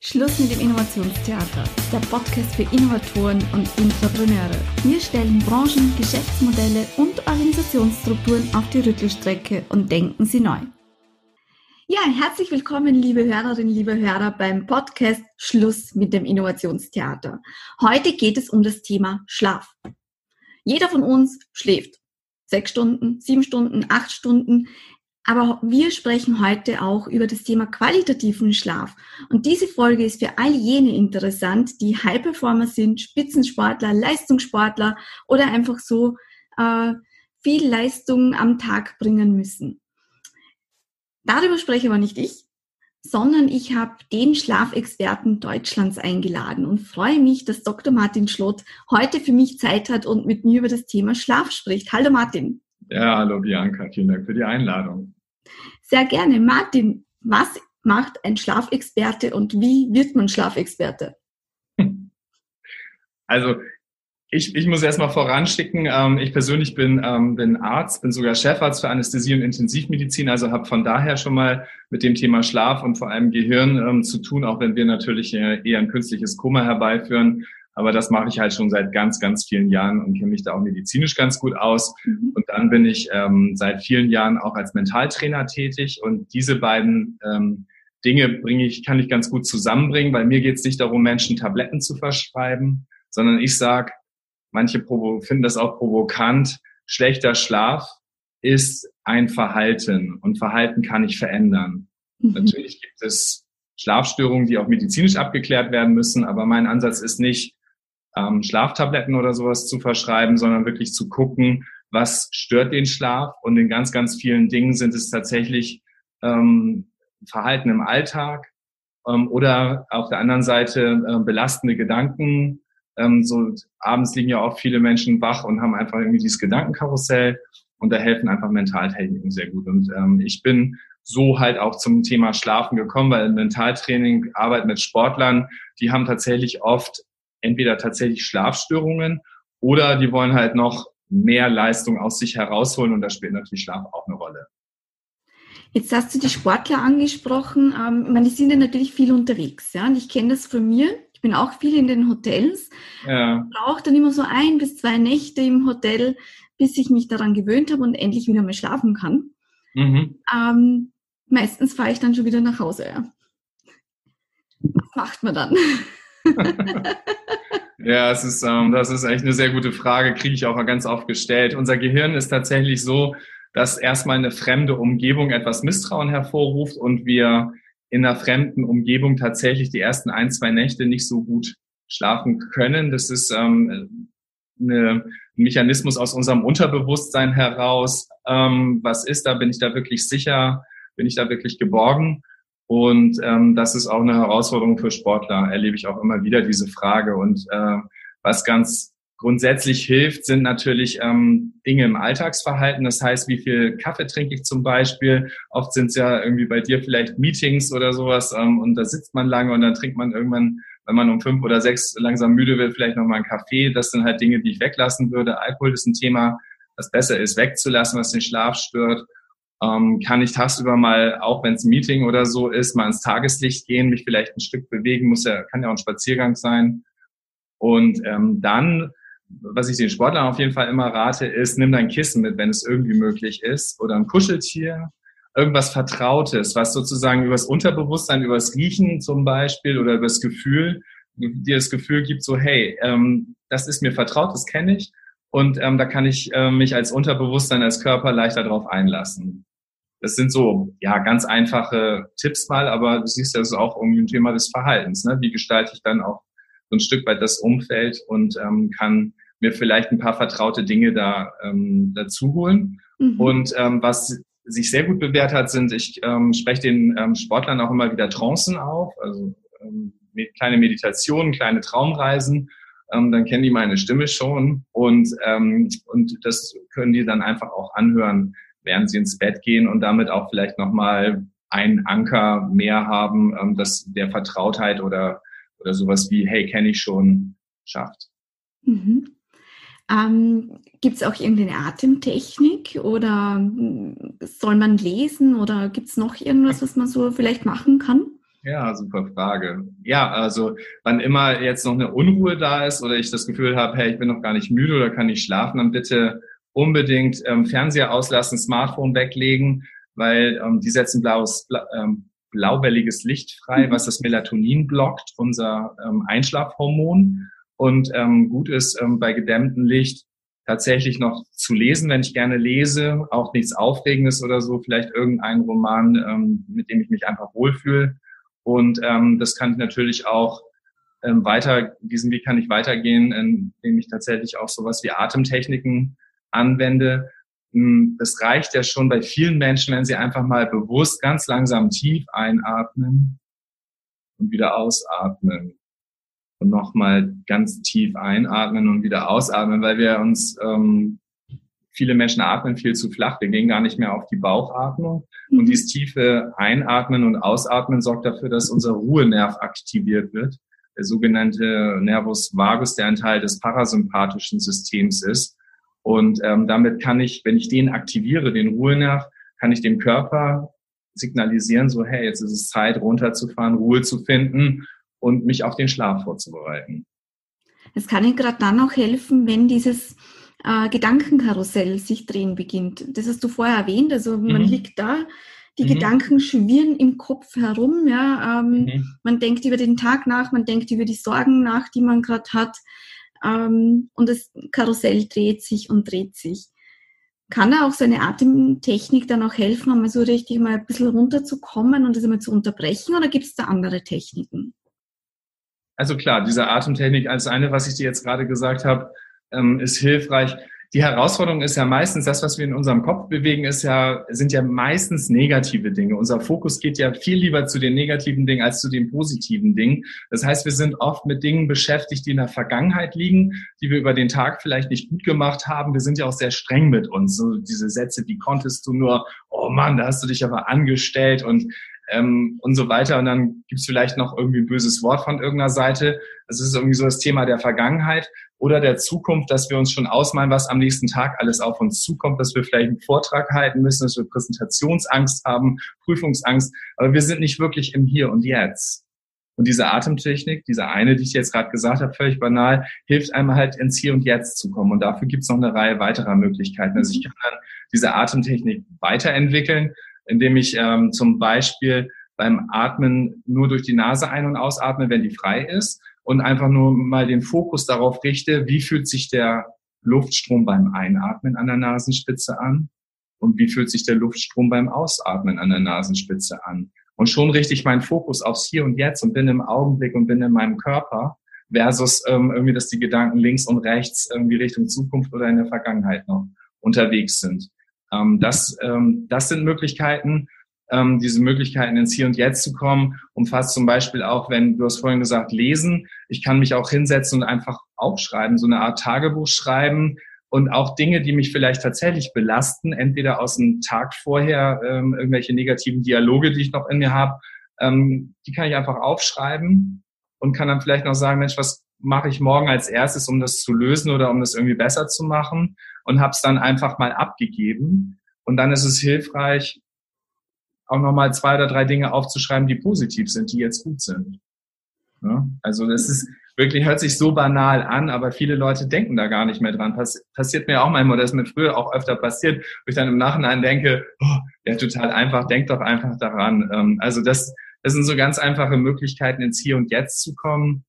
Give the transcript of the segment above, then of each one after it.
Schluss mit dem Innovationstheater, der Podcast für Innovatoren und Intrapreneure. Wir stellen Branchen, Geschäftsmodelle und Organisationsstrukturen auf die Rüttelstrecke und denken sie neu. Ja, herzlich willkommen, liebe Hörerinnen, liebe Hörer, beim Podcast Schluss mit dem Innovationstheater. Heute geht es um das Thema Schlaf. Jeder von uns schläft. Sechs Stunden, sieben Stunden, acht Stunden. Aber wir sprechen heute auch über das Thema qualitativen Schlaf. Und diese Folge ist für all jene interessant, die High-Performer sind, Spitzensportler, Leistungssportler oder einfach so äh, viel Leistung am Tag bringen müssen. Darüber spreche aber nicht ich, sondern ich habe den Schlafexperten Deutschlands eingeladen und freue mich, dass Dr. Martin Schlott heute für mich Zeit hat und mit mir über das Thema Schlaf spricht. Hallo Martin. Ja, hallo Bianca, vielen Dank für die Einladung. Sehr gerne. Martin, was macht ein Schlafexperte und wie wird man Schlafexperte? Also ich, ich muss erstmal voranschicken, ähm, ich persönlich bin, ähm, bin Arzt, bin sogar Chefarzt für Anästhesie und Intensivmedizin, also habe von daher schon mal mit dem Thema Schlaf und vor allem Gehirn ähm, zu tun, auch wenn wir natürlich äh, eher ein künstliches Koma herbeiführen. Aber das mache ich halt schon seit ganz, ganz vielen Jahren und kenne mich da auch medizinisch ganz gut aus. Mhm. Und dann bin ich ähm, seit vielen Jahren auch als Mentaltrainer tätig. Und diese beiden ähm, Dinge bringe ich, kann ich ganz gut zusammenbringen, weil mir geht es nicht darum, Menschen Tabletten zu verschreiben, sondern ich sage, manche finden das auch provokant, schlechter Schlaf ist ein Verhalten und Verhalten kann ich verändern. Mhm. Natürlich gibt es Schlafstörungen, die auch medizinisch abgeklärt werden müssen, aber mein Ansatz ist nicht, ähm, Schlaftabletten oder sowas zu verschreiben, sondern wirklich zu gucken, was stört den Schlaf. Und in ganz, ganz vielen Dingen sind es tatsächlich ähm, Verhalten im Alltag ähm, oder auf der anderen Seite äh, belastende Gedanken. Ähm, so abends liegen ja auch viele Menschen wach und haben einfach irgendwie dieses Gedankenkarussell und da helfen einfach Mentaltechniken sehr gut. Und ähm, ich bin so halt auch zum Thema Schlafen gekommen, weil im Mentaltraining, Arbeit mit Sportlern, die haben tatsächlich oft entweder tatsächlich Schlafstörungen oder die wollen halt noch mehr Leistung aus sich herausholen und da spielt natürlich Schlaf auch eine Rolle. Jetzt hast du die Sportler angesprochen. Ähm, ich meine, die sind ja natürlich viel unterwegs, ja. Und ich kenne das von mir. Ich bin auch viel in den Hotels. Ja. Brauche dann immer so ein bis zwei Nächte im Hotel, bis ich mich daran gewöhnt habe und endlich wieder mal schlafen kann. Mhm. Ähm, meistens fahre ich dann schon wieder nach Hause. Ja. Was macht man dann? ja, es ist, ähm, das ist echt eine sehr gute Frage, kriege ich auch ganz oft gestellt. Unser Gehirn ist tatsächlich so, dass erstmal eine fremde Umgebung etwas Misstrauen hervorruft und wir in einer fremden Umgebung tatsächlich die ersten ein, zwei Nächte nicht so gut schlafen können. Das ist ähm, eine, ein Mechanismus aus unserem Unterbewusstsein heraus. Ähm, was ist da? Bin ich da wirklich sicher? Bin ich da wirklich geborgen? Und ähm, das ist auch eine Herausforderung für Sportler, erlebe ich auch immer wieder diese Frage. Und äh, was ganz grundsätzlich hilft, sind natürlich ähm, Dinge im Alltagsverhalten. Das heißt, wie viel Kaffee trinke ich zum Beispiel? Oft sind es ja irgendwie bei dir vielleicht Meetings oder sowas ähm, und da sitzt man lange und dann trinkt man irgendwann, wenn man um fünf oder sechs langsam müde wird, vielleicht nochmal einen Kaffee. Das sind halt Dinge, die ich weglassen würde. Alkohol ist ein Thema, das besser ist wegzulassen, was den Schlaf stört ähm, kann ich tagsüber mal, auch wenn es ein Meeting oder so ist, mal ins Tageslicht gehen, mich vielleicht ein Stück bewegen, muss ja, kann ja auch ein Spaziergang sein. Und ähm, dann, was ich den Sportlern auf jeden Fall immer rate, ist, nimm dein Kissen mit, wenn es irgendwie möglich ist, oder ein Kuscheltier, irgendwas Vertrautes, was sozusagen übers Unterbewusstsein, übers Riechen zum Beispiel oder übers Gefühl, dir das Gefühl gibt, so, hey, ähm, das ist mir vertraut, das kenne ich. Und ähm, da kann ich äh, mich als Unterbewusstsein, als Körper leichter darauf einlassen. Das sind so, ja, ganz einfache Tipps mal, aber du siehst, das ist auch irgendwie ein Thema des Verhaltens. Ne? Wie gestalte ich dann auch so ein Stück weit das Umfeld und ähm, kann mir vielleicht ein paar vertraute Dinge da ähm, dazu holen. Mhm. Und ähm, was sich sehr gut bewährt hat, sind, ich ähm, spreche den ähm, Sportlern auch immer wieder Trancen auf, also ähm, kleine Meditationen, kleine Traumreisen. Ähm, dann kennen die meine Stimme schon und, ähm, und das können die dann einfach auch anhören, während sie ins Bett gehen und damit auch vielleicht nochmal einen Anker mehr haben, ähm, das der Vertrautheit oder, oder sowas wie, hey, kenne ich schon, schafft. Mhm. Ähm, gibt es auch irgendeine Atemtechnik oder hm, soll man lesen oder gibt es noch irgendwas, was man so vielleicht machen kann? Ja, super Frage. Ja, also wann immer jetzt noch eine Unruhe da ist oder ich das Gefühl habe, hey, ich bin noch gar nicht müde oder kann nicht schlafen, dann bitte unbedingt ähm, Fernseher auslassen, Smartphone weglegen, weil ähm, die setzen blaues, bla, ähm, blauwelliges Licht frei, mhm. was das Melatonin blockt, unser ähm, Einschlafhormon. Und ähm, gut ist ähm, bei gedämmtem Licht tatsächlich noch zu lesen, wenn ich gerne lese, auch nichts Aufregendes oder so, vielleicht irgendein Roman, ähm, mit dem ich mich einfach wohlfühle. Und ähm, das kann ich natürlich auch ähm, weiter, diesen Weg kann ich weitergehen, indem ich tatsächlich auch sowas wie Atemtechniken anwende. Hm, das reicht ja schon bei vielen Menschen, wenn sie einfach mal bewusst ganz langsam tief einatmen und wieder ausatmen. Und nochmal ganz tief einatmen und wieder ausatmen, weil wir uns, ähm, viele Menschen atmen viel zu flach, wir gehen gar nicht mehr auf die Bauchatmung. Und mhm. dieses tiefe Einatmen und Ausatmen sorgt dafür, dass unser Ruhenerv aktiviert wird. Der sogenannte Nervus vagus, der ein Teil des parasympathischen Systems ist. Und ähm, damit kann ich, wenn ich den aktiviere, den Ruhenerv, kann ich dem Körper signalisieren, so hey, jetzt ist es Zeit, runterzufahren, Ruhe zu finden und mich auf den Schlaf vorzubereiten. Es kann Ihnen gerade dann auch helfen, wenn dieses äh, Gedankenkarussell sich drehen beginnt. Das hast du vorher erwähnt, also man mhm. liegt da, die mhm. Gedanken schwirren im Kopf herum, ja, ähm, mhm. man denkt über den Tag nach, man denkt über die Sorgen nach, die man gerade hat. Ähm, und das Karussell dreht sich und dreht sich. Kann da auch so eine Atemtechnik dann auch helfen, um mal so richtig mal ein bisschen runterzukommen und das einmal zu unterbrechen oder gibt es da andere Techniken? Also klar, diese Atemtechnik als eine, was ich dir jetzt gerade gesagt habe, ähm, ist hilfreich die Herausforderung ist ja meistens, das, was wir in unserem Kopf bewegen, ist ja, sind ja meistens negative Dinge. Unser Fokus geht ja viel lieber zu den negativen Dingen als zu den positiven Dingen. Das heißt, wir sind oft mit Dingen beschäftigt, die in der Vergangenheit liegen, die wir über den Tag vielleicht nicht gut gemacht haben. Wir sind ja auch sehr streng mit uns. So diese Sätze, wie konntest du nur, oh Mann, da hast du dich aber angestellt und ähm, und so weiter. Und dann gibt's vielleicht noch irgendwie ein böses Wort von irgendeiner Seite. Das ist irgendwie so das Thema der Vergangenheit oder der Zukunft, dass wir uns schon ausmalen, was am nächsten Tag alles auf uns zukommt, dass wir vielleicht einen Vortrag halten müssen, dass wir Präsentationsangst haben, Prüfungsangst. Aber wir sind nicht wirklich im Hier und Jetzt. Und diese Atemtechnik, diese eine, die ich jetzt gerade gesagt habe, völlig banal, hilft einem halt ins Hier und Jetzt zu kommen. Und dafür gibt's noch eine Reihe weiterer Möglichkeiten. Also ich kann dann diese Atemtechnik weiterentwickeln indem ich ähm, zum Beispiel beim Atmen nur durch die Nase ein- und ausatme, wenn die frei ist und einfach nur mal den Fokus darauf richte, wie fühlt sich der Luftstrom beim Einatmen an der Nasenspitze an und wie fühlt sich der Luftstrom beim Ausatmen an der Nasenspitze an. Und schon richte ich meinen Fokus aufs Hier und Jetzt und bin im Augenblick und bin in meinem Körper versus ähm, irgendwie, dass die Gedanken links und rechts irgendwie Richtung Zukunft oder in der Vergangenheit noch unterwegs sind. Ähm, das, ähm, das sind Möglichkeiten, ähm, diese Möglichkeiten ins Hier und Jetzt zu kommen, umfasst zum Beispiel auch, wenn du hast vorhin gesagt, lesen. Ich kann mich auch hinsetzen und einfach aufschreiben, so eine Art Tagebuch schreiben und auch Dinge, die mich vielleicht tatsächlich belasten, entweder aus dem Tag vorher, ähm, irgendwelche negativen Dialoge, die ich noch in mir habe, ähm, die kann ich einfach aufschreiben und kann dann vielleicht noch sagen, Mensch, was mache ich morgen als erstes, um das zu lösen oder um das irgendwie besser zu machen und habe es dann einfach mal abgegeben. Und dann ist es hilfreich, auch nochmal zwei oder drei Dinge aufzuschreiben, die positiv sind, die jetzt gut sind. Ja? Also das ist wirklich, hört sich so banal an, aber viele Leute denken da gar nicht mehr dran. Pass passiert mir auch manchmal, das ist mir früher auch öfter passiert, wo ich dann im Nachhinein denke, oh, ja, total einfach, denk doch einfach daran. Ähm, also das, das sind so ganz einfache Möglichkeiten, ins Hier und Jetzt zu kommen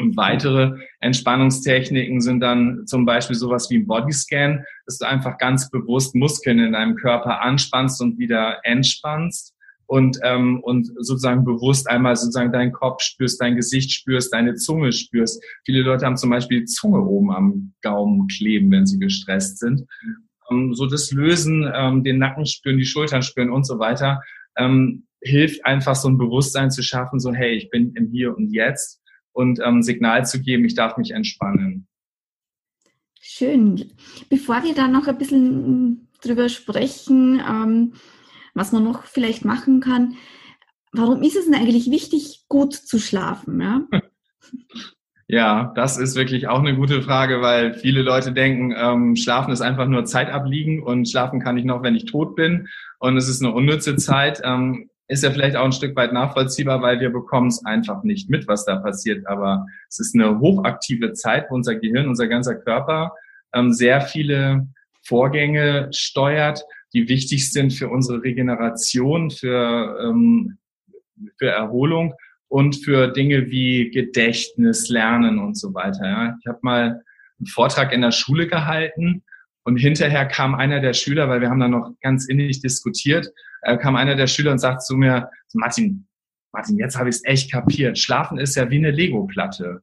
und weitere Entspannungstechniken sind dann zum Beispiel sowas wie ein Bodyscan, dass du einfach ganz bewusst Muskeln in deinem Körper anspannst und wieder entspannst und, ähm, und sozusagen bewusst einmal sozusagen deinen Kopf spürst, dein Gesicht spürst, deine Zunge spürst. Viele Leute haben zum Beispiel die Zunge oben am Gaumen kleben, wenn sie gestresst sind. Ähm, so das Lösen, ähm, den Nacken spüren, die Schultern spüren und so weiter, ähm, hilft einfach so ein Bewusstsein zu schaffen, so hey, ich bin im Hier und Jetzt und ähm, Signal zu geben, ich darf mich entspannen. Schön. Bevor wir da noch ein bisschen drüber sprechen, ähm, was man noch vielleicht machen kann, warum ist es denn eigentlich wichtig, gut zu schlafen? Ja? Ja, das ist wirklich auch eine gute Frage, weil viele Leute denken, ähm, Schlafen ist einfach nur Zeit abliegen und schlafen kann ich noch, wenn ich tot bin und es ist eine unnütze Zeit. Ähm, ist ja vielleicht auch ein Stück weit nachvollziehbar, weil wir bekommen es einfach nicht mit, was da passiert. Aber es ist eine hochaktive Zeit, wo unser Gehirn, unser ganzer Körper ähm, sehr viele Vorgänge steuert, die wichtig sind für unsere Regeneration, für, ähm, für Erholung und für Dinge wie Gedächtnis, Lernen und so weiter. Ja. Ich habe mal einen Vortrag in der Schule gehalten und hinterher kam einer der Schüler, weil wir haben da noch ganz innig diskutiert, äh, kam einer der Schüler und sagt zu mir, Martin, Martin, jetzt habe ich es echt kapiert. Schlafen ist ja wie eine Lego-Platte.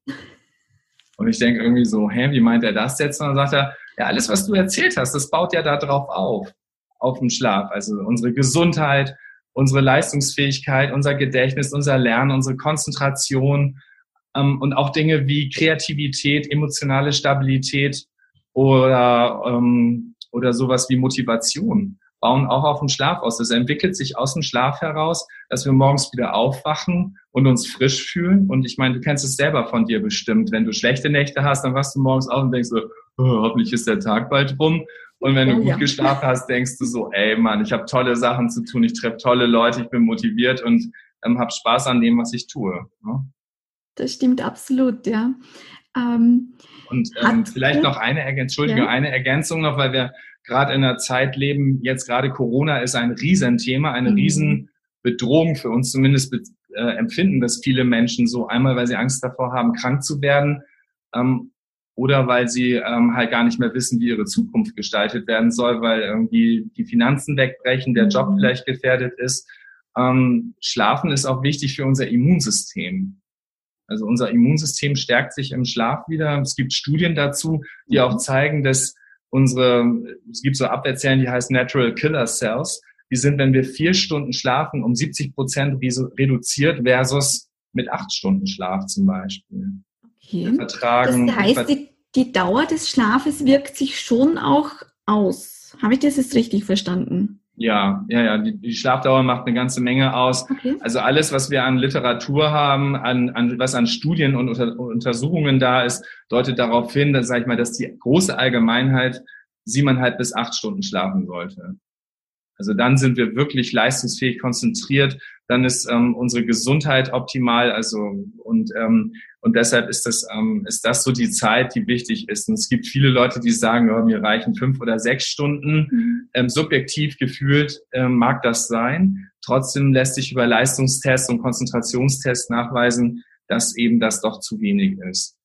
Und ich denke irgendwie so, hä, wie meint er das jetzt? Und dann sagt er, ja, alles, was du erzählt hast, das baut ja da drauf auf, auf den Schlaf. Also unsere Gesundheit, unsere Leistungsfähigkeit, unser Gedächtnis, unser Lernen, unsere Konzentration ähm, und auch Dinge wie Kreativität, emotionale Stabilität oder, ähm, oder sowas wie Motivation bauen auch auf den Schlaf aus. Das entwickelt sich aus dem Schlaf heraus, dass wir morgens wieder aufwachen und uns frisch fühlen. Und ich meine, du kennst es selber von dir bestimmt. Wenn du schlechte Nächte hast, dann wachst du morgens auf und denkst so, oh, hoffentlich ist der Tag bald rum. Und wenn du gut ja. geschlafen hast, denkst du so, ey Mann, ich habe tolle Sachen zu tun, ich treffe tolle Leute, ich bin motiviert und ähm, habe Spaß an dem, was ich tue. Ne? Das stimmt absolut, ja. Ähm, und ähm, vielleicht noch eine Ergänzung, ja. eine Ergänzung noch, weil wir gerade in einer Zeit leben, jetzt gerade Corona ist ein Riesenthema, eine mhm. Riesenbedrohung für uns, zumindest äh, empfinden das viele Menschen so, einmal weil sie Angst davor haben, krank zu werden ähm, oder weil sie ähm, halt gar nicht mehr wissen, wie ihre Zukunft gestaltet werden soll, weil irgendwie die Finanzen wegbrechen, der Job mhm. vielleicht gefährdet ist. Ähm, Schlafen ist auch wichtig für unser Immunsystem. Also unser Immunsystem stärkt sich im Schlaf wieder. Es gibt Studien dazu, die auch mhm. zeigen, dass unsere, es gibt so Abwehrzellen, die heißen Natural Killer Cells. Die sind, wenn wir vier Stunden schlafen, um 70 Prozent reduziert versus mit acht Stunden Schlaf zum Beispiel. Okay. Vertragen, das heißt, die, die Dauer des Schlafes wirkt sich schon auch aus. Habe ich das jetzt richtig verstanden? Ja, ja, ja. Die, die Schlafdauer macht eine ganze Menge aus. Okay. Also alles, was wir an Literatur haben, an, an was an Studien und unter, Untersuchungen da ist, deutet darauf hin, dass, sag ich mal, dass die große Allgemeinheit siebeneinhalb bis acht Stunden schlafen sollte. Also dann sind wir wirklich leistungsfähig konzentriert, dann ist ähm, unsere Gesundheit optimal, also und ähm, und deshalb ist das ähm, ist das so die Zeit, die wichtig ist. Und es gibt viele Leute, die sagen, oh, mir reichen fünf oder sechs Stunden. Mhm. Ähm, subjektiv gefühlt ähm, mag das sein. Trotzdem lässt sich über Leistungstests und Konzentrationstests nachweisen, dass eben das doch zu wenig ist.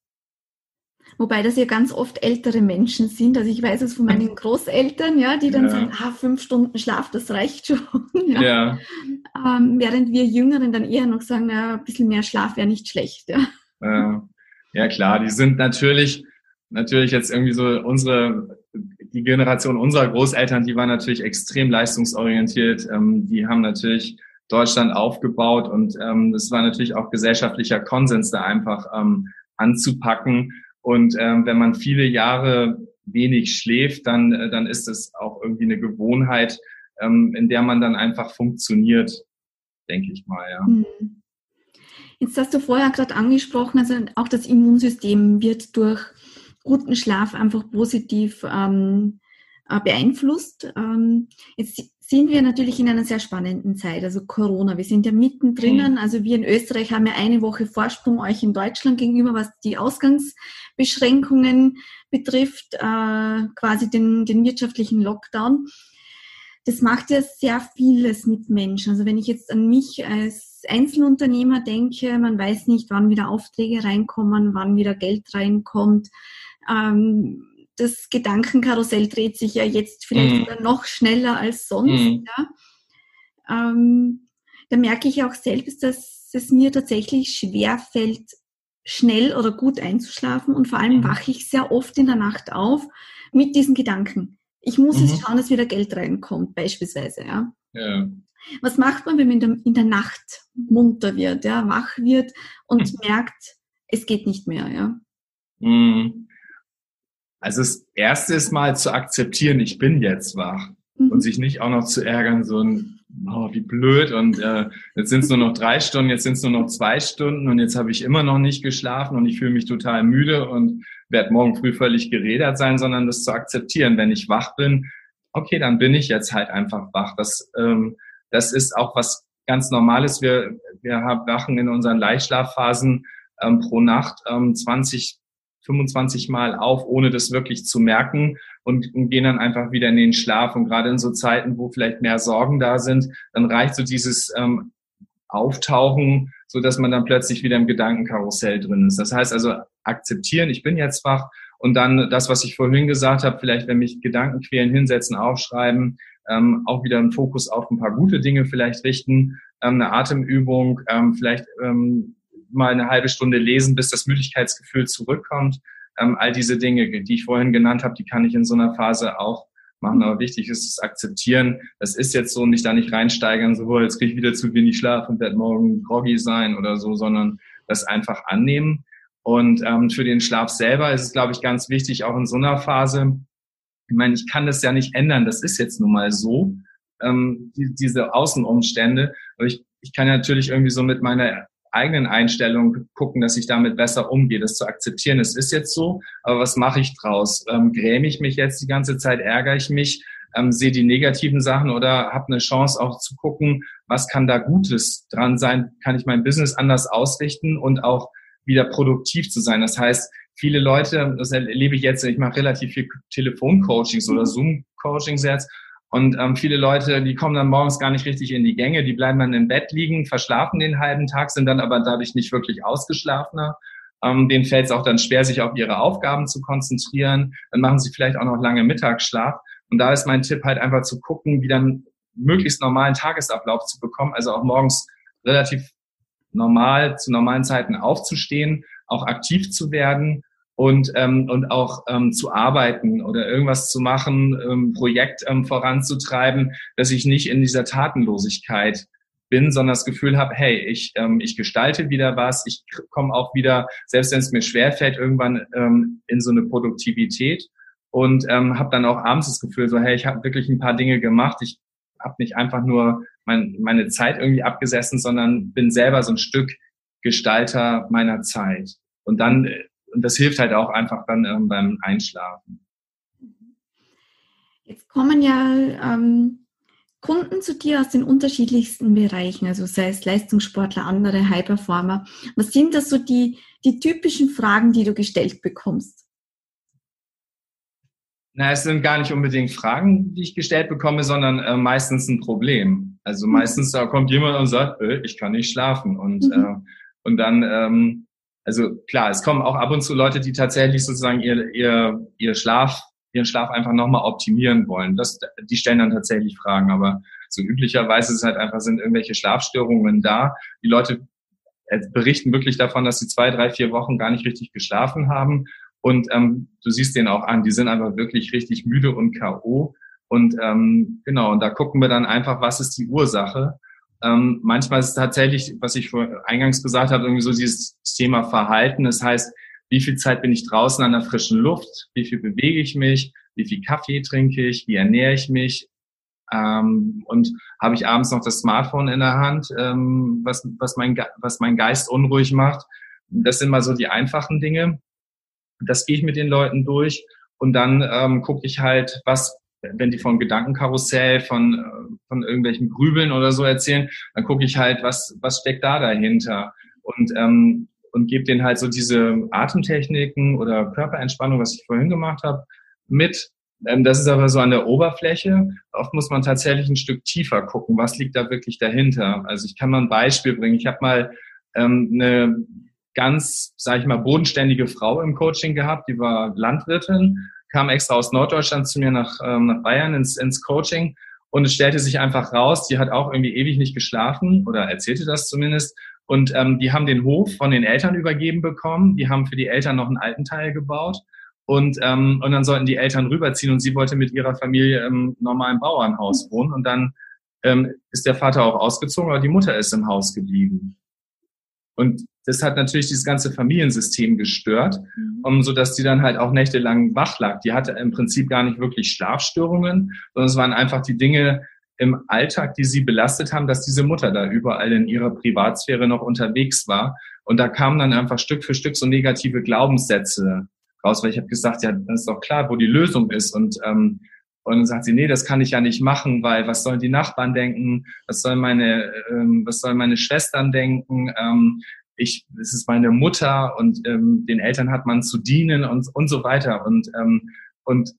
Wobei das ja ganz oft ältere Menschen sind. Also ich weiß es von meinen Großeltern, ja, die dann ja. sagen, ah, fünf Stunden Schlaf, das reicht schon. ja. ja. Ähm, während wir Jüngeren dann eher noch sagen, na, ein bisschen mehr Schlaf wäre nicht schlecht. Ja. ja. ja, klar, die sind natürlich, natürlich jetzt irgendwie so unsere, die Generation unserer Großeltern, die war natürlich extrem leistungsorientiert. Ähm, die haben natürlich Deutschland aufgebaut und ähm, das war natürlich auch gesellschaftlicher Konsens, da einfach ähm, anzupacken. Und ähm, wenn man viele Jahre wenig schläft, dann, äh, dann ist es auch irgendwie eine Gewohnheit, ähm, in der man dann einfach funktioniert, denke ich mal, ja. Hm. Jetzt hast du vorher gerade angesprochen, also auch das Immunsystem wird durch guten Schlaf einfach positiv ähm, äh, beeinflusst. Ähm, jetzt sind wir natürlich in einer sehr spannenden Zeit, also Corona. Wir sind ja mittendrin. Mhm. Also wir in Österreich haben ja eine Woche Vorsprung euch in Deutschland gegenüber, was die Ausgangsbeschränkungen betrifft, äh, quasi den, den wirtschaftlichen Lockdown. Das macht ja sehr vieles mit Menschen. Also wenn ich jetzt an mich als Einzelunternehmer denke, man weiß nicht, wann wieder Aufträge reinkommen, wann wieder Geld reinkommt. Ähm, das Gedankenkarussell dreht sich ja jetzt vielleicht mhm. noch schneller als sonst. Mhm. Ja. Ähm, da merke ich auch selbst, dass es mir tatsächlich schwer fällt, schnell oder gut einzuschlafen und vor allem mhm. wache ich sehr oft in der Nacht auf mit diesen Gedanken. Ich muss jetzt mhm. schauen, dass wieder Geld reinkommt, beispielsweise. Ja. ja. Was macht man, wenn man in der, in der Nacht munter wird, ja, wach wird und mhm. merkt, es geht nicht mehr, ja? Also das erste ist mal zu akzeptieren, ich bin jetzt wach mhm. und sich nicht auch noch zu ärgern, so ein, oh, wie blöd und äh, jetzt sind es nur noch drei Stunden, jetzt sind es nur noch zwei Stunden und jetzt habe ich immer noch nicht geschlafen und ich fühle mich total müde und werde morgen früh völlig geredert sein, sondern das zu akzeptieren, wenn ich wach bin, okay, dann bin ich jetzt halt einfach wach. Das, ähm, das ist auch was ganz normal ist. Wir, wir wachen in unseren Leichtschlafphasen ähm, pro Nacht ähm, 20, 25 Mal auf, ohne das wirklich zu merken und, und gehen dann einfach wieder in den Schlaf. Und gerade in so Zeiten, wo vielleicht mehr Sorgen da sind, dann reicht so dieses ähm, Auftauchen, so dass man dann plötzlich wieder im Gedankenkarussell drin ist. Das heißt also akzeptieren, ich bin jetzt wach und dann das, was ich vorhin gesagt habe, vielleicht wenn mich Gedanken quälen, hinsetzen, aufschreiben, ähm, auch wieder einen Fokus auf ein paar gute Dinge vielleicht richten, ähm, eine Atemübung, ähm, vielleicht ähm, mal eine halbe Stunde lesen, bis das Müdigkeitsgefühl zurückkommt. Ähm, all diese Dinge, die ich vorhin genannt habe, die kann ich in so einer Phase auch machen. Aber wichtig ist es akzeptieren. Das ist jetzt so und nicht da nicht reinsteigern, so, jetzt kriege ich wieder zu wenig Schlaf und werde morgen groggy sein oder so, sondern das einfach annehmen. Und ähm, für den Schlaf selber ist es, glaube ich, ganz wichtig, auch in so einer Phase, ich meine, ich kann das ja nicht ändern, das ist jetzt nun mal so, ähm, die, diese Außenumstände. Aber ich, ich kann natürlich irgendwie so mit meiner eigenen Einstellung gucken, dass ich damit besser umgehe, das zu akzeptieren. Es ist jetzt so, aber was mache ich draus? Ähm, gräme ich mich jetzt die ganze Zeit, ärgere ich mich, ähm, sehe die negativen Sachen oder habe eine Chance auch zu gucken, was kann da Gutes dran sein? Kann ich mein Business anders ausrichten und auch wieder produktiv zu sein? Das heißt, viele Leute, das erlebe ich jetzt, ich mache relativ viel Telefoncoachings oder Zoom-Coachings jetzt und ähm, viele Leute, die kommen dann morgens gar nicht richtig in die Gänge, die bleiben dann im Bett liegen, verschlafen den halben Tag, sind dann aber dadurch nicht wirklich ausgeschlafener. Ähm, denen fällt es auch dann schwer, sich auf ihre Aufgaben zu konzentrieren. Dann machen sie vielleicht auch noch lange Mittagsschlaf. Und da ist mein Tipp halt einfach zu gucken, wie dann möglichst normalen Tagesablauf zu bekommen. Also auch morgens relativ normal zu normalen Zeiten aufzustehen, auch aktiv zu werden und, ähm, und auch ähm, zu arbeiten oder irgendwas zu machen, ähm, Projekt ähm, voranzutreiben, dass ich nicht in dieser Tatenlosigkeit bin, sondern das Gefühl habe, hey, ich, ähm, ich gestalte wieder was, ich komme auch wieder, selbst wenn es mir schwerfällt, irgendwann ähm, in so eine Produktivität und ähm, habe dann auch abends das Gefühl, so, hey, ich habe wirklich ein paar Dinge gemacht, ich habe nicht einfach nur mein, meine Zeit irgendwie abgesessen, sondern bin selber so ein Stück Gestalter meiner Zeit. Und dann äh, und das hilft halt auch einfach dann ähm, beim Einschlafen. Jetzt kommen ja ähm, Kunden zu dir aus den unterschiedlichsten Bereichen, also sei es Leistungssportler, andere High-Performer. Was sind das so die, die typischen Fragen, die du gestellt bekommst? Na, es sind gar nicht unbedingt Fragen, die ich gestellt bekomme, sondern äh, meistens ein Problem. Also mhm. meistens da kommt jemand und sagt, äh, ich kann nicht schlafen und mhm. äh, und dann ähm, also klar, es kommen auch ab und zu Leute, die tatsächlich sozusagen ihr, ihr, ihr Schlaf, ihren Schlaf einfach nochmal optimieren wollen. Das, die stellen dann tatsächlich Fragen, aber so üblicherweise ist halt einfach, sind irgendwelche Schlafstörungen da. Die Leute äh, berichten wirklich davon, dass sie zwei, drei, vier Wochen gar nicht richtig geschlafen haben. Und ähm, du siehst denen auch an, die sind einfach wirklich richtig müde und K.O. Und ähm, genau, und da gucken wir dann einfach, was ist die Ursache. Ähm, manchmal ist es tatsächlich, was ich vor eingangs gesagt habe, irgendwie so dieses Thema Verhalten. Das heißt, wie viel Zeit bin ich draußen an der frischen Luft? Wie viel bewege ich mich? Wie viel Kaffee trinke ich? Wie ernähre ich mich? Ähm, und habe ich abends noch das Smartphone in der Hand, ähm, was, was, mein, was mein Geist unruhig macht? Das sind mal so die einfachen Dinge. Das gehe ich mit den Leuten durch. Und dann ähm, gucke ich halt, was wenn die von Gedankenkarussell, von, äh, von irgendwelchen Grübeln oder so erzählen, dann gucke ich halt, was, was steckt da dahinter und, ähm, und gebe denen halt so diese Atemtechniken oder Körperentspannung, was ich vorhin gemacht habe, mit. Ähm, das ist aber so an der Oberfläche. Oft muss man tatsächlich ein Stück tiefer gucken, was liegt da wirklich dahinter. Also ich kann mal ein Beispiel bringen. Ich habe mal ähm, eine ganz, sage ich mal, bodenständige Frau im Coaching gehabt, die war Landwirtin kam extra aus Norddeutschland zu mir nach, ähm, nach Bayern ins, ins Coaching und es stellte sich einfach raus, die hat auch irgendwie ewig nicht geschlafen oder erzählte das zumindest. Und ähm, die haben den Hof von den Eltern übergeben bekommen. Die haben für die Eltern noch einen alten Teil gebaut. Und, ähm, und dann sollten die Eltern rüberziehen und sie wollte mit ihrer Familie im normalen Bauernhaus wohnen. Und dann ähm, ist der Vater auch ausgezogen, aber die Mutter ist im Haus geblieben. Und das hat natürlich dieses ganze Familiensystem gestört, mhm. um, so dass die dann halt auch nächtelang wach lag. Die hatte im Prinzip gar nicht wirklich Schlafstörungen, sondern es waren einfach die Dinge im Alltag, die sie belastet haben, dass diese Mutter da überall in ihrer Privatsphäre noch unterwegs war. Und da kamen dann einfach Stück für Stück so negative Glaubenssätze raus, weil ich habe gesagt, ja, das ist doch klar, wo die Lösung ist. Und ähm, Und dann sagt sie, nee, das kann ich ja nicht machen, weil was sollen die Nachbarn denken? Was sollen meine, ähm, was sollen meine Schwestern denken? Ähm, ich, es ist meine Mutter und ähm, den Eltern hat man zu dienen und, und so weiter. Und, ähm, und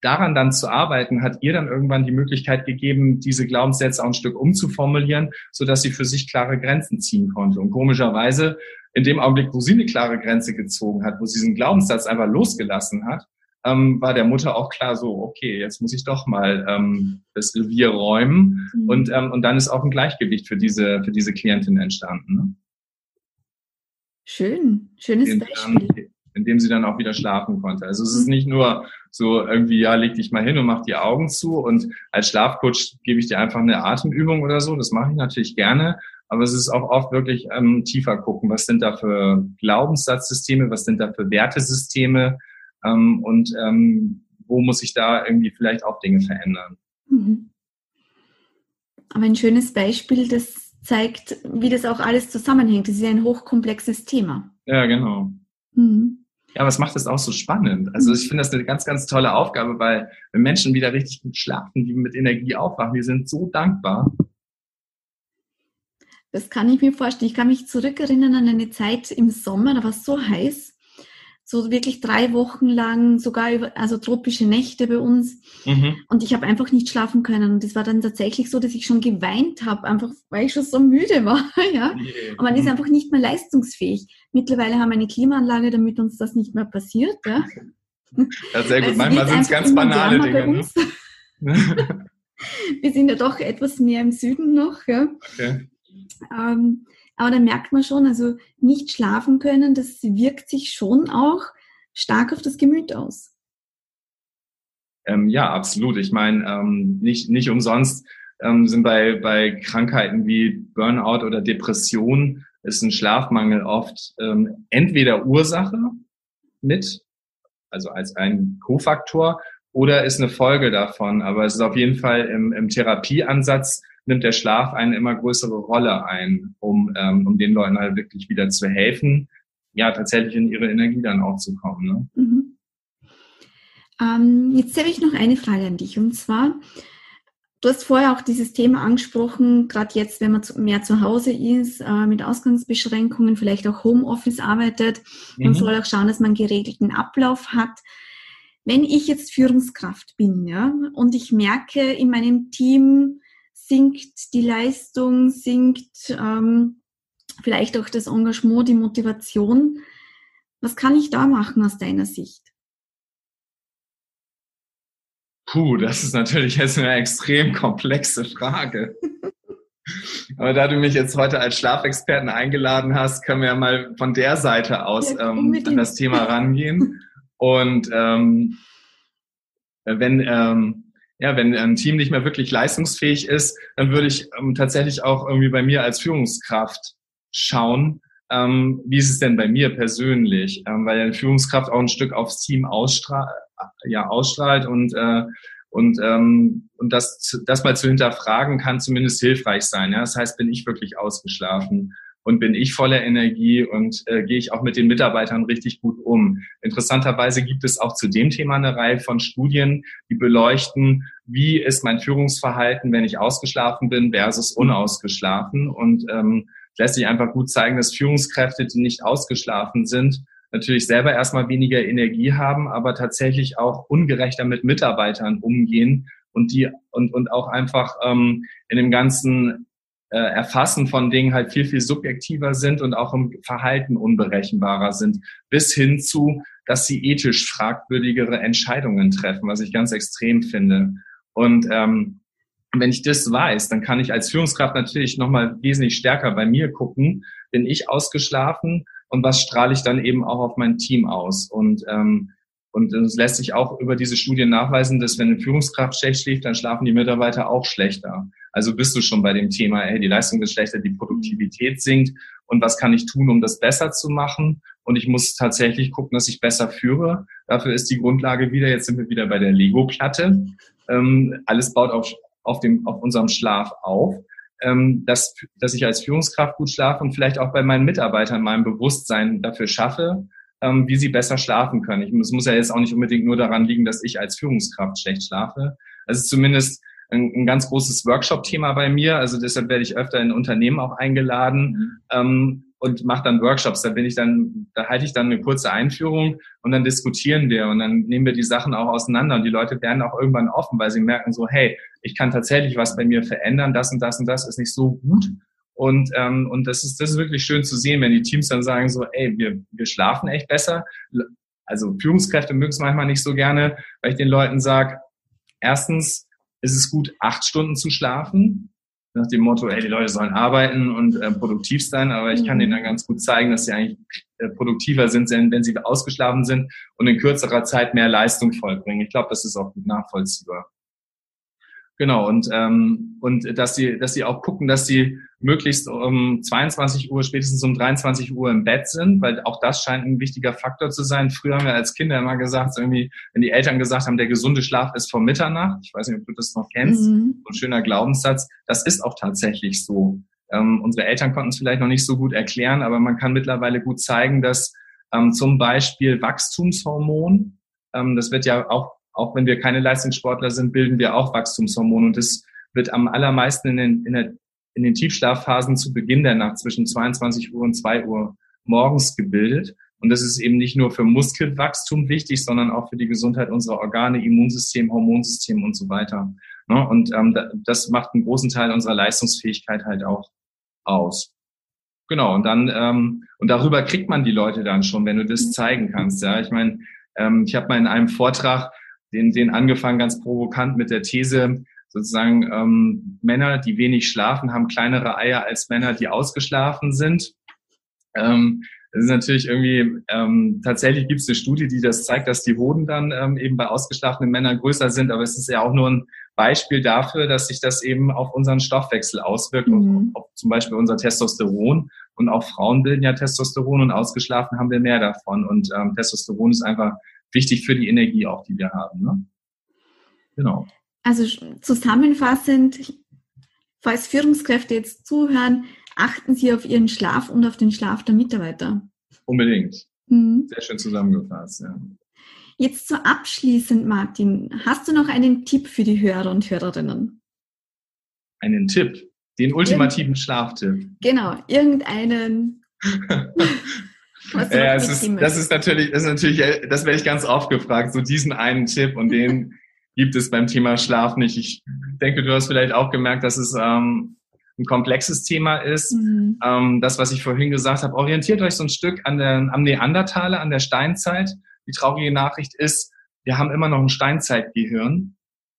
daran dann zu arbeiten, hat ihr dann irgendwann die Möglichkeit gegeben, diese Glaubenssätze auch ein Stück umzuformulieren, so dass sie für sich klare Grenzen ziehen konnte. Und komischerweise, in dem Augenblick, wo sie eine klare Grenze gezogen hat, wo sie diesen Glaubenssatz einfach losgelassen hat, ähm, war der Mutter auch klar so, okay, jetzt muss ich doch mal ähm, das Revier räumen. Mhm. Und, ähm, und dann ist auch ein Gleichgewicht für diese, für diese Klientin entstanden. Ne? Schön, schönes in, Beispiel. in dem sie dann auch wieder schlafen konnte. Also es ist mhm. nicht nur so irgendwie, ja, leg dich mal hin und mach die Augen zu und als Schlafcoach gebe ich dir einfach eine Atemübung oder so. Das mache ich natürlich gerne. Aber es ist auch oft wirklich ähm, tiefer gucken. Was sind da für Glaubenssatzsysteme? Was sind da für Wertesysteme? Ähm, und ähm, wo muss ich da irgendwie vielleicht auch Dinge verändern. Mhm. Aber ein schönes Beispiel, das zeigt, wie das auch alles zusammenhängt. Das ist ja ein hochkomplexes Thema. Ja, genau. Mhm. Ja, was macht das auch so spannend? Also ich finde das eine ganz, ganz tolle Aufgabe, weil wenn Menschen wieder richtig gut schlafen, die mit Energie aufwachen, die sind so dankbar. Das kann ich mir vorstellen. Ich kann mich zurückerinnern an eine Zeit im Sommer, da war es so heiß so wirklich drei Wochen lang, sogar über, also tropische Nächte bei uns. Mhm. Und ich habe einfach nicht schlafen können. Und es war dann tatsächlich so, dass ich schon geweint habe, einfach weil ich schon so müde war. ja. Und man ist einfach nicht mehr leistungsfähig. Mittlerweile haben wir eine Klimaanlage, damit uns das nicht mehr passiert. Ja, ja sehr gut. Also Manchmal sind es ganz banale Dinge. Ne? wir sind ja doch etwas mehr im Süden noch. Ja. Okay. Ähm, aber da merkt man schon, also nicht schlafen können, das wirkt sich schon auch stark auf das Gemüt aus. Ähm, ja, absolut. Ich meine, ähm, nicht, nicht umsonst ähm, sind bei, bei Krankheiten wie Burnout oder Depression ist ein Schlafmangel oft ähm, entweder Ursache mit, also als ein Kofaktor, oder ist eine Folge davon. Aber es ist auf jeden Fall im, im Therapieansatz nimmt der Schlaf eine immer größere Rolle ein, um, ähm, um den Leuten halt wirklich wieder zu helfen, ja, tatsächlich in ihre Energie dann auch zu kommen. Ne? Mhm. Ähm, jetzt habe ich noch eine Frage an dich und zwar, du hast vorher auch dieses Thema angesprochen, gerade jetzt, wenn man mehr zu Hause ist, äh, mit Ausgangsbeschränkungen, vielleicht auch Homeoffice arbeitet, man mhm. soll auch schauen, dass man geregelten Ablauf hat. Wenn ich jetzt Führungskraft bin, ja, und ich merke in meinem Team, sinkt die Leistung, sinkt ähm, vielleicht auch das Engagement, die Motivation. Was kann ich da machen aus deiner Sicht? Puh, das ist natürlich jetzt eine extrem komplexe Frage. Aber da du mich jetzt heute als Schlafexperten eingeladen hast, können wir ja mal von der Seite aus ja, ähm, an das Thema rangehen. Und ähm, wenn ähm, ja, wenn ein Team nicht mehr wirklich leistungsfähig ist, dann würde ich ähm, tatsächlich auch irgendwie bei mir als Führungskraft schauen, ähm, wie ist es denn bei mir persönlich, ähm, weil eine Führungskraft auch ein Stück aufs Team ausstrahlt, ja, ausstrahlt und äh, und ähm, und das das mal zu hinterfragen kann zumindest hilfreich sein. Ja, das heißt, bin ich wirklich ausgeschlafen? Und bin ich voller Energie und äh, gehe ich auch mit den Mitarbeitern richtig gut um. Interessanterweise gibt es auch zu dem Thema eine Reihe von Studien, die beleuchten, wie ist mein Führungsverhalten, wenn ich ausgeschlafen bin versus unausgeschlafen und ähm, lässt sich einfach gut zeigen, dass Führungskräfte, die nicht ausgeschlafen sind, natürlich selber erstmal weniger Energie haben, aber tatsächlich auch ungerechter mit Mitarbeitern umgehen und die und und auch einfach ähm, in dem ganzen äh, Erfassen von Dingen halt viel, viel subjektiver sind und auch im Verhalten unberechenbarer sind, bis hin zu, dass sie ethisch fragwürdigere Entscheidungen treffen, was ich ganz extrem finde. Und ähm, wenn ich das weiß, dann kann ich als Führungskraft natürlich nochmal wesentlich stärker bei mir gucken, bin ich ausgeschlafen und was strahle ich dann eben auch auf mein Team aus. Und ähm, und es lässt sich auch über diese Studien nachweisen, dass wenn eine Führungskraft schlecht schläft, dann schlafen die Mitarbeiter auch schlechter. Also bist du schon bei dem Thema, hey, die Leistung ist schlechter, die Produktivität sinkt. Und was kann ich tun, um das besser zu machen? Und ich muss tatsächlich gucken, dass ich besser führe. Dafür ist die Grundlage wieder, jetzt sind wir wieder bei der Lego-Platte. Ähm, alles baut auf, auf, dem, auf unserem Schlaf auf. Ähm, dass, dass ich als Führungskraft gut schlafe und vielleicht auch bei meinen Mitarbeitern mein Bewusstsein dafür schaffe, ähm, wie sie besser schlafen können. Ich, es muss ja jetzt auch nicht unbedingt nur daran liegen, dass ich als Führungskraft schlecht schlafe. Es ist zumindest ein, ein ganz großes Workshop-Thema bei mir. Also deshalb werde ich öfter in Unternehmen auch eingeladen. Mhm. Ähm, und mache dann Workshops. Da bin ich dann, da halte ich dann eine kurze Einführung und dann diskutieren wir und dann nehmen wir die Sachen auch auseinander und die Leute werden auch irgendwann offen, weil sie merken so, hey, ich kann tatsächlich was bei mir verändern, das und das und das ist nicht so gut. Und, ähm, und das ist, das ist wirklich schön zu sehen, wenn die Teams dann sagen so, ey, wir, wir schlafen echt besser. Also Führungskräfte mögen es manchmal nicht so gerne, weil ich den Leuten sage, erstens ist es gut, acht Stunden zu schlafen nach dem Motto, ey, die Leute sollen arbeiten und äh, produktiv sein, aber ich kann mhm. denen dann ganz gut zeigen, dass sie eigentlich äh, produktiver sind, wenn sie ausgeschlafen sind und in kürzerer Zeit mehr Leistung vollbringen. Ich glaube, das ist auch gut nachvollziehbar. Genau, und, ähm, und dass sie, dass sie auch gucken, dass sie möglichst um 22 Uhr, spätestens um 23 Uhr im Bett sind, weil auch das scheint ein wichtiger Faktor zu sein. Früher haben wir als Kinder immer gesagt, irgendwie, wenn die Eltern gesagt haben, der gesunde Schlaf ist vor Mitternacht, ich weiß nicht, ob du das noch kennst, mhm. so ein schöner Glaubenssatz, das ist auch tatsächlich so. Ähm, unsere Eltern konnten es vielleicht noch nicht so gut erklären, aber man kann mittlerweile gut zeigen, dass ähm, zum Beispiel Wachstumshormon, ähm, das wird ja auch auch wenn wir keine Leistungssportler sind, bilden wir auch Wachstumshormone und das wird am allermeisten in den, in, der, in den Tiefschlafphasen zu Beginn der Nacht zwischen 22 Uhr und 2 Uhr morgens gebildet. Und das ist eben nicht nur für Muskelwachstum wichtig, sondern auch für die Gesundheit unserer Organe, Immunsystem, Hormonsystem und so weiter. Ne? Und ähm, das macht einen großen Teil unserer Leistungsfähigkeit halt auch aus. Genau, und dann, ähm, und darüber kriegt man die Leute dann schon, wenn du das zeigen kannst. Ja, ich meine, ähm, ich habe mal in einem Vortrag den, den angefangen ganz provokant mit der These, sozusagen ähm, Männer, die wenig schlafen, haben kleinere Eier als Männer, die ausgeschlafen sind. Ähm, das ist natürlich irgendwie, ähm, tatsächlich gibt es eine Studie, die das zeigt, dass die Hoden dann ähm, eben bei ausgeschlafenen Männern größer sind, aber es ist ja auch nur ein Beispiel dafür, dass sich das eben auf unseren Stoffwechsel auswirkt, mhm. auf, auf zum Beispiel unser Testosteron. Und auch Frauen bilden ja Testosteron und ausgeschlafen haben wir mehr davon. Und ähm, Testosteron ist einfach wichtig für die Energie auch, die wir haben. Ne? Genau. Also zusammenfassend, falls Führungskräfte jetzt zuhören, achten Sie auf Ihren Schlaf und auf den Schlaf der Mitarbeiter. Unbedingt. Mhm. Sehr schön zusammengefasst, ja. Jetzt so abschließend, Martin, hast du noch einen Tipp für die Hörer und Hörerinnen? Einen Tipp? Den ultimativen Schlaftipp? Genau, irgendeinen. Ja, es ist, das ist natürlich, das ist natürlich, das werde ich ganz oft gefragt, so diesen einen Tipp und den gibt es beim Thema Schlaf nicht. Ich denke, du hast vielleicht auch gemerkt, dass es ähm, ein komplexes Thema ist. Mhm. Ähm, das, was ich vorhin gesagt habe, orientiert euch so ein Stück an der, am Neandertaler, an der Steinzeit. Die traurige Nachricht ist, wir haben immer noch ein Steinzeitgehirn.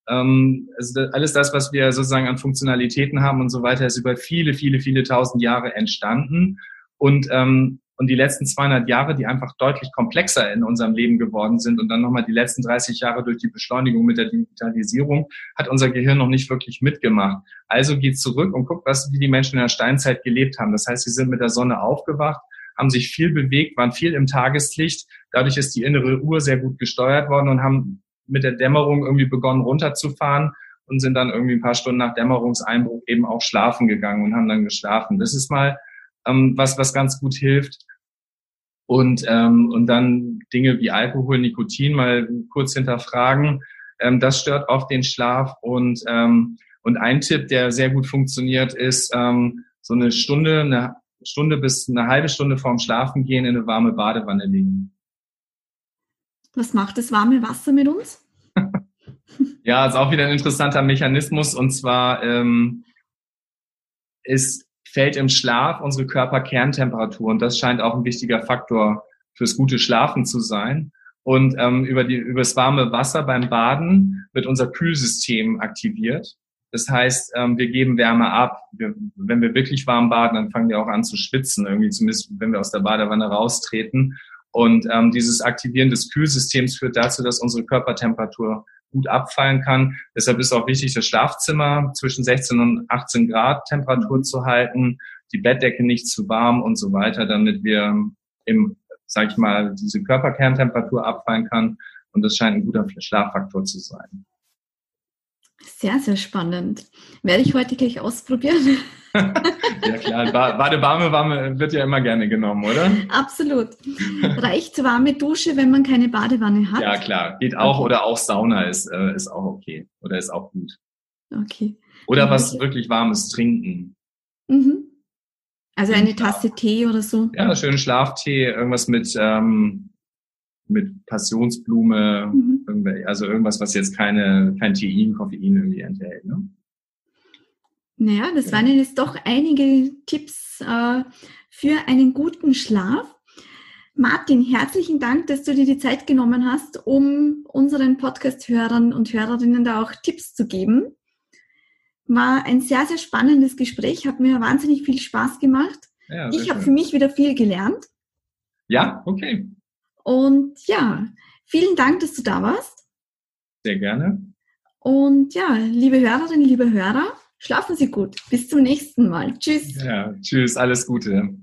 Ähm, also alles das, was wir sozusagen an Funktionalitäten haben und so weiter, ist über viele, viele, viele tausend Jahre entstanden. Und ähm, und die letzten 200 Jahre, die einfach deutlich komplexer in unserem Leben geworden sind und dann nochmal die letzten 30 Jahre durch die Beschleunigung mit der Digitalisierung, hat unser Gehirn noch nicht wirklich mitgemacht. Also geht zurück und guckt, was, wie die Menschen in der Steinzeit gelebt haben. Das heißt, sie sind mit der Sonne aufgewacht, haben sich viel bewegt, waren viel im Tageslicht. Dadurch ist die innere Uhr sehr gut gesteuert worden und haben mit der Dämmerung irgendwie begonnen runterzufahren und sind dann irgendwie ein paar Stunden nach Dämmerungseinbruch eben auch schlafen gegangen und haben dann geschlafen. Das ist mal ähm, was, was ganz gut hilft. Und, ähm, und dann Dinge wie Alkohol, Nikotin mal kurz hinterfragen. Ähm, das stört oft den Schlaf. Und, ähm, und ein Tipp, der sehr gut funktioniert, ist ähm, so eine Stunde, eine Stunde bis eine halbe Stunde vorm Schlafen gehen in eine warme Badewanne legen. Was macht das warme Wasser mit uns? ja, ist auch wieder ein interessanter Mechanismus. Und zwar ähm, ist fällt im Schlaf unsere Körperkerntemperatur und das scheint auch ein wichtiger Faktor fürs gute Schlafen zu sein. Und ähm, über, die, über das warme Wasser beim Baden wird unser Kühlsystem aktiviert. Das heißt, ähm, wir geben Wärme ab. Wir, wenn wir wirklich warm baden, dann fangen wir auch an zu schwitzen, irgendwie zumindest, wenn wir aus der Badewanne raustreten. Und ähm, dieses Aktivieren des Kühlsystems führt dazu, dass unsere Körpertemperatur gut abfallen kann. Deshalb ist auch wichtig, das Schlafzimmer zwischen 16 und 18 Grad Temperatur zu halten, die Bettdecke nicht zu warm und so weiter, damit wir im, sag ich mal, diese Körperkerntemperatur abfallen kann. Und das scheint ein guter Schlaffaktor zu sein. Sehr, sehr spannend. Werde ich heute gleich ausprobieren. ja klar, Badewarme warme wird ja immer gerne genommen, oder? Absolut. Reicht warme Dusche, wenn man keine Badewanne hat? Ja klar, geht auch. Okay. Oder auch Sauna ist, äh, ist auch okay. Oder ist auch gut. Okay. Oder okay. was wirklich warmes trinken. Mhm. Also eine Tasse Tee oder so? Ja, schönen Schlaftee, irgendwas mit, ähm, mit Passionsblume, mhm. also irgendwas, was jetzt keine, kein Tein, Koffein irgendwie enthält. Ne? Naja, das waren jetzt doch einige Tipps äh, für einen guten Schlaf. Martin, herzlichen Dank, dass du dir die Zeit genommen hast, um unseren Podcast-Hörern und Hörerinnen da auch Tipps zu geben. War ein sehr, sehr spannendes Gespräch, hat mir wahnsinnig viel Spaß gemacht. Ja, ich habe für mich wieder viel gelernt. Ja, okay. Und ja, vielen Dank, dass du da warst. Sehr gerne. Und ja, liebe Hörerinnen, liebe Hörer, Schlafen Sie gut. Bis zum nächsten Mal. Tschüss. Ja, tschüss. Alles Gute.